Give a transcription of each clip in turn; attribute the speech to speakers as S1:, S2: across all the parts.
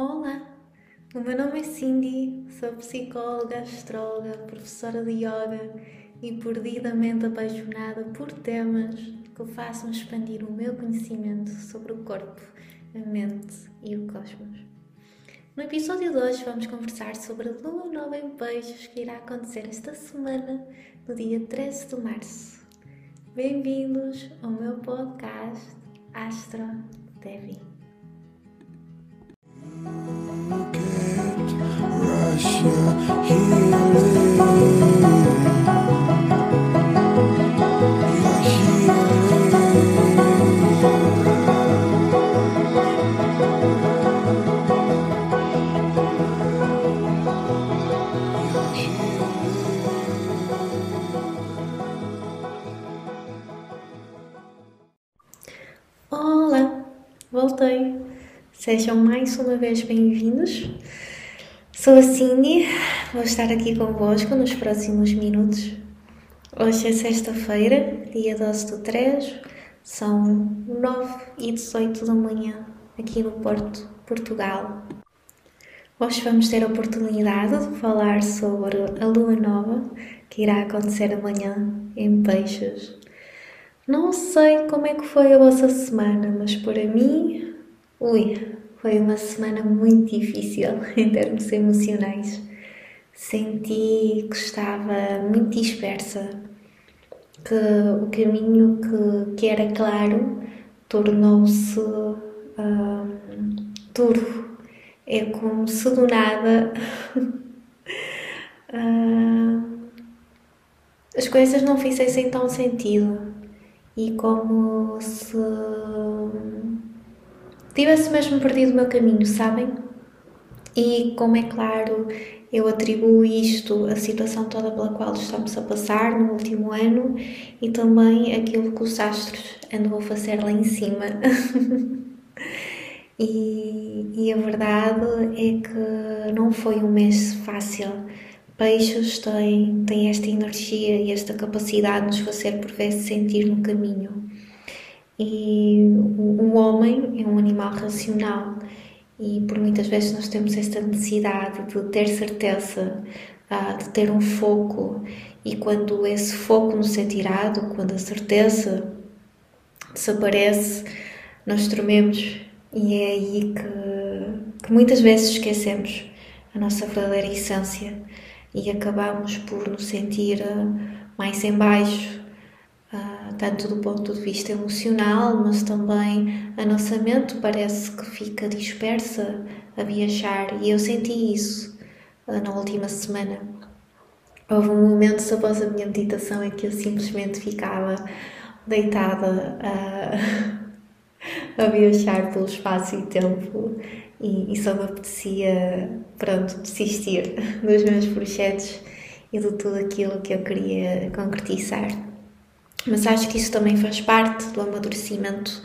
S1: Olá, o meu nome é Cindy, sou psicóloga, astróloga, professora de yoga e perdidamente apaixonada por temas que façam expandir o meu conhecimento sobre o corpo, a mente e o cosmos. No episódio de hoje vamos conversar sobre a lua nova em peixes que irá acontecer esta semana, no dia 13 de março. Bem-vindos ao meu podcast Astro Devi. Voltei. Sejam mais uma vez bem-vindos. Sou a Cindy, vou estar aqui convosco nos próximos minutos. Hoje é sexta-feira, dia 12 do 3, são 9 e 18 da manhã, aqui no Porto, Portugal. Hoje vamos ter a oportunidade de falar sobre a lua nova que irá acontecer amanhã em Peixes. Não sei como é que foi a vossa semana, mas para mim, ui, foi uma semana muito difícil em termos emocionais. Senti que estava muito dispersa, que o caminho que, que era claro tornou-se uh, duro. É como se do nada uh, as coisas não fizessem tão sentido e como se tivesse mesmo perdido o meu caminho, sabem? E como é claro, eu atribuo isto à situação toda pela qual estamos a passar no último ano e também aquilo que os astros andam a fazer lá em cima. e, e a verdade é que não foi um mês fácil. Peixes têm, têm esta energia e esta capacidade de nos fazer por vezes sentir no caminho. E o, homem é um animal racional. E por muitas vezes nós temos esta necessidade de ter certeza, uh, de ter um foco, e quando esse foco nos é tirado, quando a certeza desaparece, nós trememos. E é aí que, que muitas vezes esquecemos a nossa verdadeira essência e acabamos por nos sentir uh, mais em baixo, tanto do ponto de vista emocional, mas também a nossa mente parece que fica dispersa a viajar e eu senti isso uh, na última semana. Houve um momento após a minha meditação em que eu simplesmente ficava deitada a, a viajar pelo espaço e tempo e, e só me apetecia, pronto, desistir dos meus projetos e de tudo aquilo que eu queria concretizar. Mas acho que isso também faz parte do amadurecimento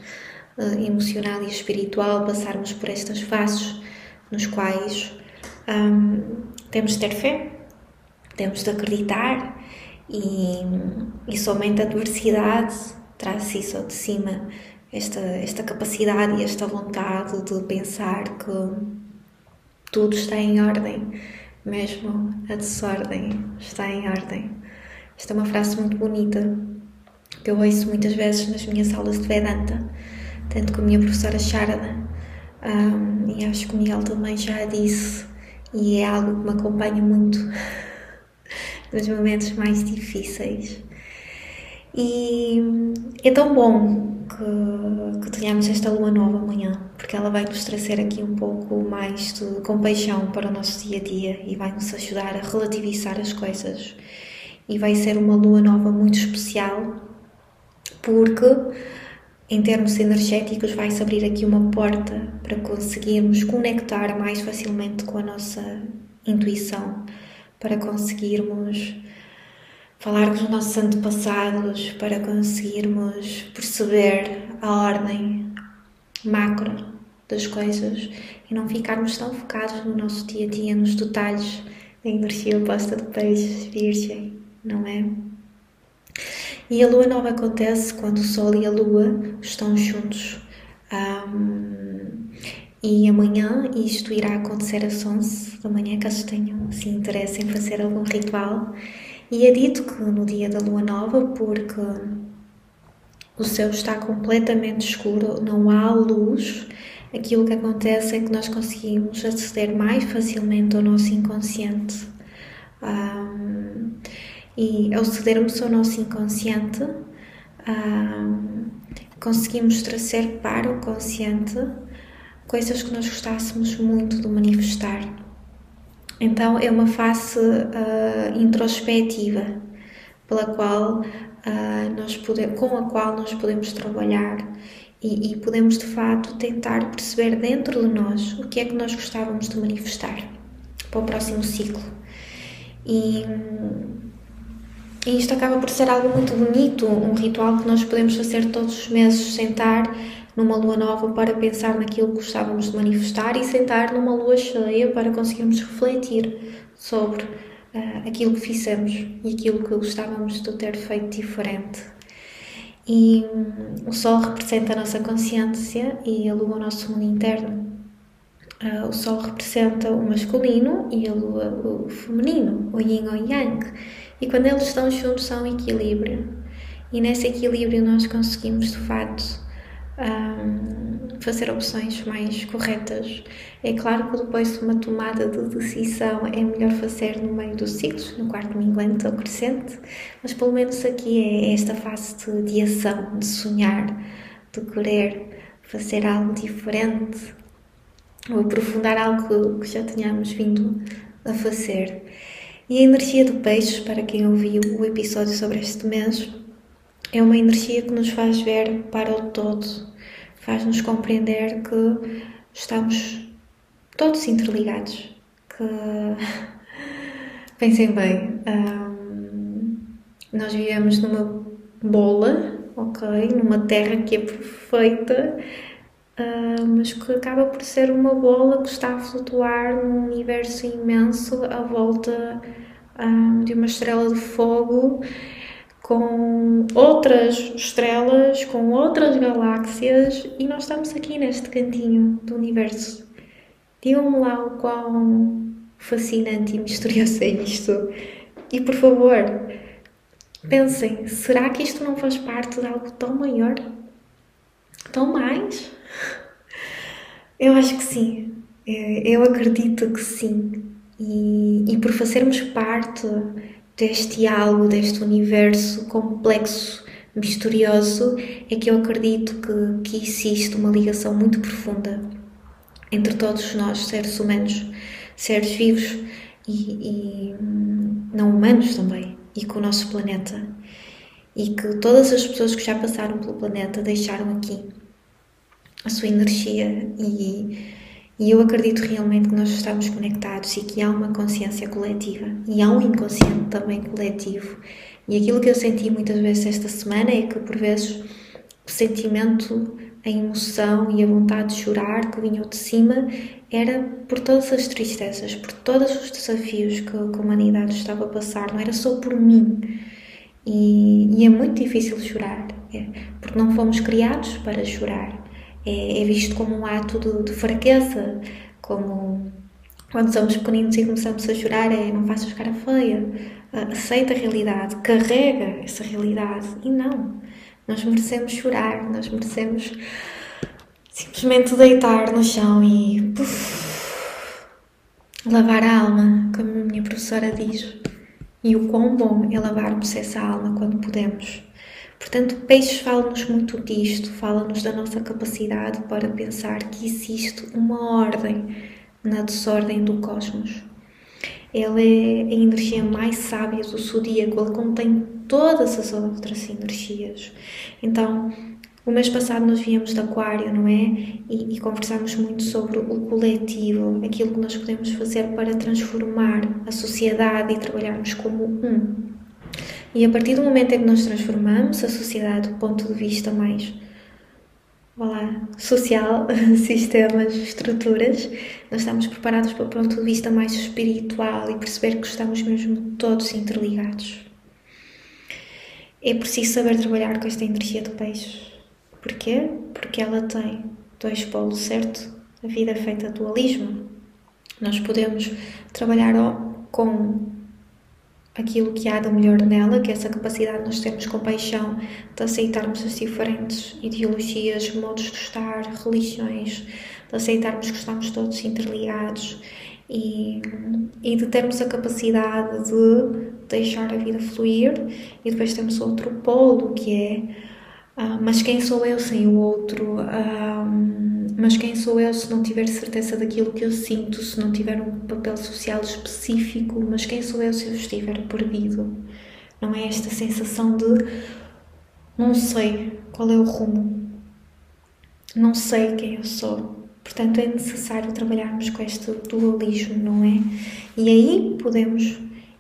S1: uh, emocional e espiritual, passarmos por estas fases nos quais um, temos de ter fé, temos de acreditar e, e somente a adversidade traz isso de cima, esta, esta capacidade e esta vontade de pensar que tudo está em ordem, mesmo a desordem está em ordem. Esta é uma frase muito bonita que eu ouço muitas vezes nas minhas aulas de Vedanta, tanto com a minha professora Sharada, um, e acho que o Miguel também já disse, e é algo que me acompanha muito nos momentos mais difíceis. E é tão bom que, que tenhamos esta lua nova amanhã, porque ela vai nos trazer aqui um pouco mais de compaixão para o nosso dia a dia e vai nos ajudar a relativizar as coisas. E vai ser uma lua nova muito especial porque em termos energéticos vai-se abrir aqui uma porta para conseguirmos conectar mais facilmente com a nossa intuição, para conseguirmos falar com os nossos antepassados, para conseguirmos perceber a ordem macro das coisas e não ficarmos tão focados no nosso dia a dia, nos detalhes da energia oposta de peixes virgem, não é? E a lua nova acontece quando o Sol e a Lua estão juntos. Um, E amanhã isto irá acontecer às 11 da manhã, caso tenham assim, interesse em fazer algum ritual. E é dito que no dia da lua nova, porque o céu está completamente escuro, não há luz, aquilo que acontece é que nós conseguimos aceder mais facilmente ao nosso inconsciente. Um, e ao cedermos ao nosso inconsciente, um, conseguimos trazer para o consciente coisas que nós gostássemos muito de manifestar. Então é uma face uh, introspectiva pela qual uh, nós pode, com a qual nós podemos trabalhar e, e, podemos de facto tentar perceber dentro de nós o que é que nós gostávamos de manifestar para o próximo ciclo. E, e isto acaba por ser algo muito bonito, um ritual que nós podemos fazer todos os meses, sentar numa lua nova para pensar naquilo que gostávamos de manifestar e sentar numa lua cheia para conseguirmos refletir sobre uh, aquilo que fizemos e aquilo que gostávamos de ter feito diferente. E um, o Sol representa a nossa consciência e a Lua o nosso mundo interno. Uh, o Sol representa o masculino e a Lua o feminino, o Yin ou Yang. E quando eles estão juntos são equilíbrio. E nesse equilíbrio nós conseguimos de facto um, fazer opções mais corretas. É claro que depois de uma tomada de decisão é melhor fazer no meio dos ciclos, no quarto minguante ou crescente, mas pelo menos aqui é esta fase de, de ação, de sonhar, de querer fazer algo diferente ou aprofundar algo que já tínhamos vindo a fazer. E a energia do peixe, para quem ouviu o episódio sobre este mês, é uma energia que nos faz ver para o todo, faz-nos compreender que estamos todos interligados. Que pensem bem, nós vivemos numa bola, ok? Numa terra que é perfeita, uh, mas que acaba por ser uma bola que está a flutuar num universo imenso à volta um, de uma estrela de fogo com outras estrelas, com outras galáxias e nós estamos aqui neste cantinho do universo. Digam-me lá o quão fascinante e misterioso é isto. E por favor, pensem: será que isto não faz parte de algo tão maior? Tão mais? Eu acho que sim. Eu acredito que sim. E, e por fazermos parte deste algo, deste universo complexo, misterioso, é que eu acredito que, que existe uma ligação muito profunda entre todos nós, seres humanos, seres vivos e, e não humanos também, e com o nosso planeta. E que todas as pessoas que já passaram pelo planeta deixaram aqui a sua energia e e eu acredito realmente que nós estamos conectados e que há uma consciência coletiva e há um inconsciente também coletivo. E aquilo que eu senti muitas vezes esta semana é que, por vezes, o sentimento, a emoção e a vontade de chorar que vinham de cima era por todas as tristezas, por todos os desafios que a humanidade estava a passar, não era só por mim. E, e é muito difícil chorar, é, porque não fomos criados para chorar é, é visto como um ato de, de, fraqueza, como quando somos pequeninos e começamos a chorar, é não faças cara feia, aceita a realidade, carrega essa realidade. E não, nós merecemos chorar, nós merecemos simplesmente deitar no chão e puff, lavar a alma, como a minha professora diz. E o quão bom é lavarmos essa alma quando podemos. Portanto, Peixes fala-nos muito disto, fala-nos da nossa capacidade para pensar que existe uma ordem na desordem do cosmos. Ele é a energia mais sábia do zodíaco, ele contém todas as outras energias. Então, o mês passado nós viemos de Aquário, não é? E, e conversamos muito sobre o coletivo, aquilo que nós podemos fazer para transformar a sociedade e trabalharmos como um. E a partir do momento em que nós transformamos a sociedade do ponto de vista mais olá, social, sistemas, estruturas, nós estamos preparados para o ponto de vista mais espiritual e perceber que estamos mesmo todos interligados. É preciso saber trabalhar com esta energia do peixe. Porquê? Porque ela tem dois polos, certo? A vida é feita de dualismo. Nós podemos trabalhar com aquilo que há de melhor nela, que é essa capacidade de nós termos compaixão, de aceitarmos as diferentes ideologias, modos de estar, religiões, de aceitarmos que estamos todos interligados e, e de termos a capacidade de deixar a vida fluir. E depois temos outro polo que é ah, mas quem sou eu sem o outro? Ah, mas quem sou eu se não tiver certeza daquilo que eu sinto, se não tiver um papel social específico? Mas quem sou eu se eu estiver perdido? Não é esta sensação de não sei qual é o rumo, não sei quem eu sou. Portanto, é necessário trabalharmos com este dualismo, não é? E aí podemos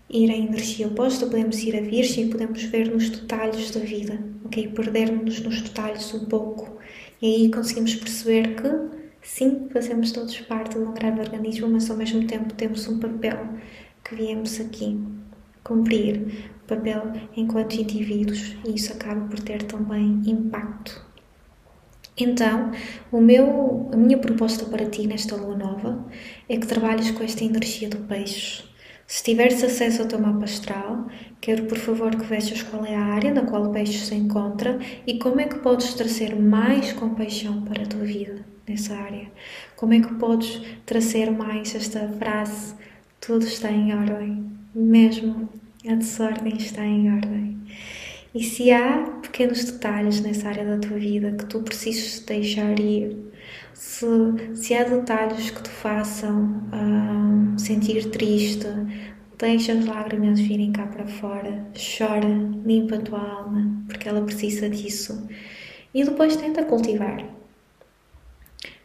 S1: ir à energia oposta, podemos ir à Virgem e podemos ver nos detalhes da vida, ok? Perdermos nos detalhes um pouco. E aí conseguimos perceber que, sim, fazemos todos parte de um grande organismo, mas ao mesmo tempo temos um papel que viemos aqui cumprir, papel enquanto indivíduos, e isso acaba por ter também impacto. Então, o meu, a minha proposta para ti nesta lua nova é que trabalhes com esta energia do peixe se tiveres acesso ao teu mapa astral, quero por favor que vejas qual é a área na qual o peixe se encontra e como é que podes trazer mais compaixão para a tua vida nessa área. Como é que podes trazer mais esta frase: tudo está em ordem, mesmo a desordem está em ordem. E se há pequenos detalhes nessa área da tua vida que tu precisas deixar ir, se, se há detalhes que te façam uh, sentir triste, deixa as lágrimas virem cá para fora, chora, limpa a tua alma, porque ela precisa disso. E depois tenta cultivar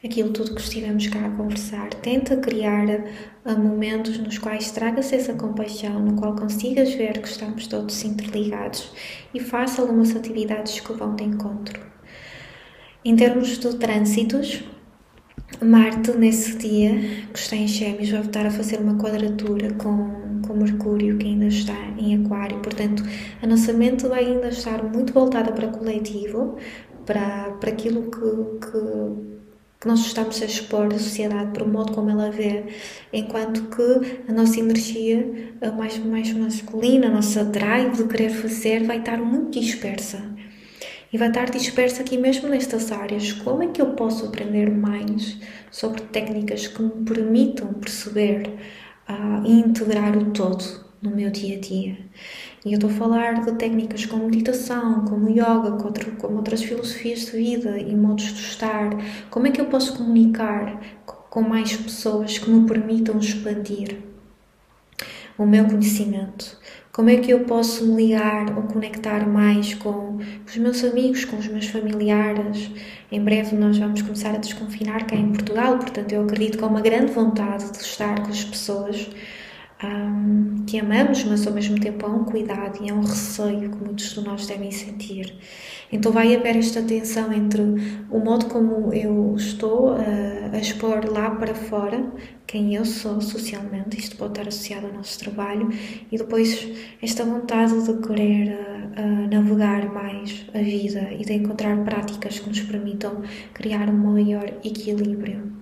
S1: aquilo tudo que estivemos cá a conversar. Tenta criar uh, momentos nos quais tragas essa compaixão, no qual consigas ver que estamos todos interligados e faça algumas atividades que vão de encontro. Em termos de trânsitos, Marte, nesse dia, que está em Gêmeos, vai voltar a fazer uma quadratura com, com Mercúrio, que ainda está em Aquário. Portanto, a nossa mente vai ainda estar muito voltada para o coletivo, para, para aquilo que, que que nós estamos a expor à sociedade para o modo como ela vê, enquanto que a nossa energia a mais, mais masculina, a nossa drive de querer fazer, vai estar muito dispersa e vai estar dispersa aqui mesmo nestas áreas. Como é que eu posso aprender mais sobre técnicas que me permitam perceber uh, e integrar o todo no meu dia a dia? E eu estou a falar de técnicas como meditação, como yoga, como, outro, como outras filosofias de vida e modos de estar. Como é que eu posso comunicar com mais pessoas que me permitam expandir o meu conhecimento? Como é que eu posso me ligar ou conectar mais com os meus amigos, com os meus familiares? Em breve nós vamos começar a desconfinar cá em Portugal, portanto eu acredito que há uma grande vontade de estar com as pessoas um, que amamos, mas ao mesmo tempo há um cuidado e há um receio que muitos de nós devem sentir. Então vai haver esta tensão entre o modo como eu estou a, a expor lá para fora quem eu sou socialmente, isto pode estar associado ao nosso trabalho, e depois esta vontade de querer uh, navegar mais a vida e de encontrar práticas que nos permitam criar um maior equilíbrio.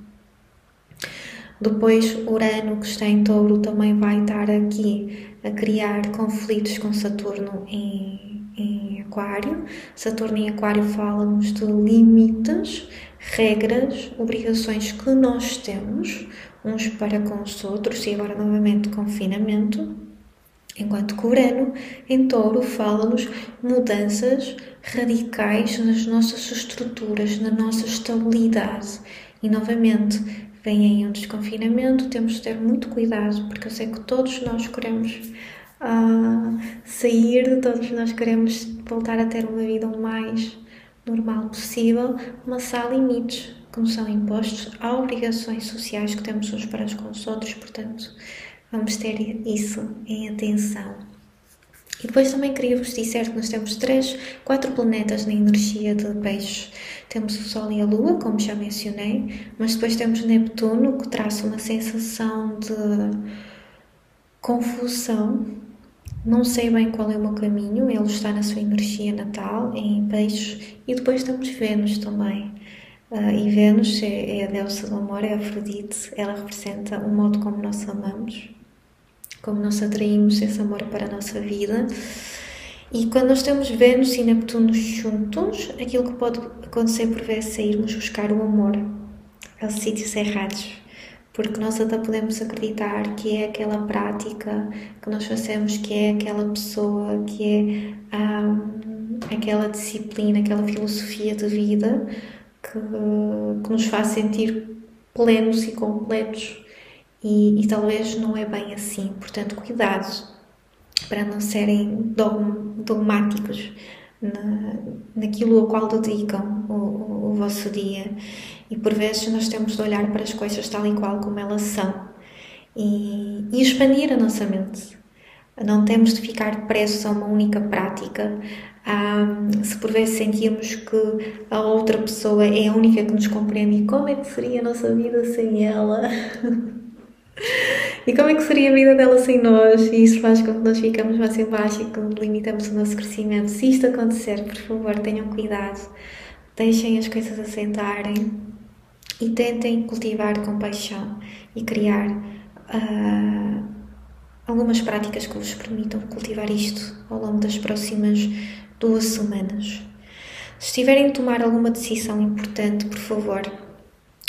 S1: Depois, Urano, que está em touro, também vai estar aqui a criar conflitos com Saturno em, em Aquário. Saturno em Aquário fala-nos de limites, regras, obrigações que nós temos uns para com os outros, e agora novamente confinamento. Enquanto que Urano em touro fala-nos mudanças radicais nas nossas estruturas, na nossa estabilidade. E novamente, vem aí um desconfinamento, temos de ter muito cuidado, porque eu sei que todos nós queremos uh, sair, todos nós queremos voltar a ter uma vida o mais normal possível, mas há limites que nos são impostos, há obrigações sociais que temos uns para com os outros, portanto, vamos ter isso em atenção. E depois também queria vos dizer que nós temos três, quatro planetas na energia de peixes. Temos o Sol e a Lua, como já mencionei, mas depois temos Neptuno, que traz uma sensação de confusão. Não sei bem qual é o meu caminho, ele está na sua energia natal, em peixes. E depois temos Vênus também, Uh, e Vênus é, é, a deusa do amor, é a Afrodite, ela representa o modo como nós amamos, como nós atraímos esse amor para a nossa vida. E quando nós temos Vênus e Neptuno juntos, aquilo que pode acontecer por vezes é irmos buscar o amor aos sítios errados, porque nós até podemos acreditar que é aquela prática que nós fazemos, que é aquela pessoa, que é um, aquela disciplina, aquela filosofia de vida que, que nos faz sentir plenos e completos. E, e talvez não é bem assim, portanto, cuidado para não serem dogmáticos na, naquilo ao qual dedicam o, o, o, vosso dia. E por vezes nós temos de olhar para as coisas tal e qual como elas são e, e expandir a nossa mente. Não temos de ficar presos a uma única prática. Ah, se por vezes sentirmos que a outra pessoa é a única que nos compreende, como é que seria a nossa vida sem ela? E como é que seria a vida dela sem nós? E isso faz com que nós ficamos mais em baixo e que limitamos o nosso crescimento. Se isto acontecer, por favor, tenham cuidado. Deixem as coisas assentarem e tentem cultivar compaixão e criar uh, algumas práticas que vos permitam cultivar isto ao longo das próximas duas semanas. Se tiverem de tomar alguma decisão importante, por favor,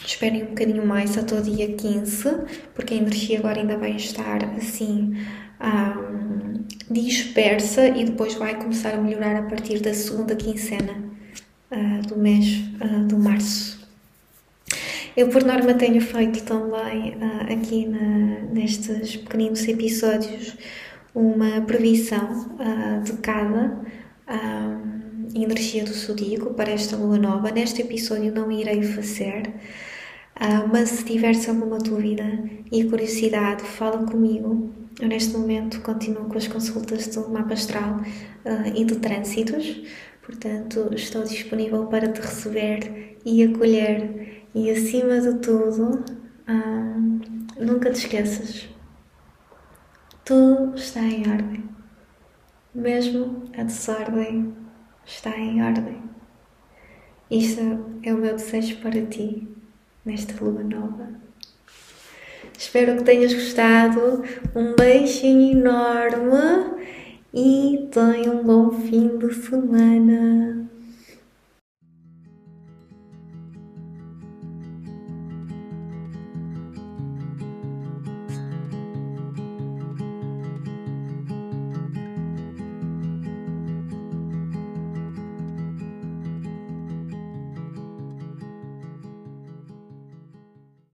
S1: Esperem um bocadinho mais até o dia 15, porque a energia agora ainda vai estar assim um, dispersa e depois vai começar a melhorar a partir da segunda quinzena uh, do mês uh, de março. Eu, por norma, tenho feito também uh, aqui na, nestes pequeninos episódios uma previsão de cada energia do zodíaco para esta lua nova. Neste episódio não irei fazer, Uh, mas se tiveres alguma dúvida e curiosidade, fala comigo. Eu, neste momento, continuo com as consultas do mapa astral uh, e de trânsitos, portanto, estou disponível para te receber e acolher. E, acima de tudo, uh, nunca te esqueças: tudo está em ordem, mesmo a desordem está em ordem. Isto é o meu desejo para ti nesta lua nova. Espero que tenhas gostado. Um beijinho enorme e tenha um bom fim de semana.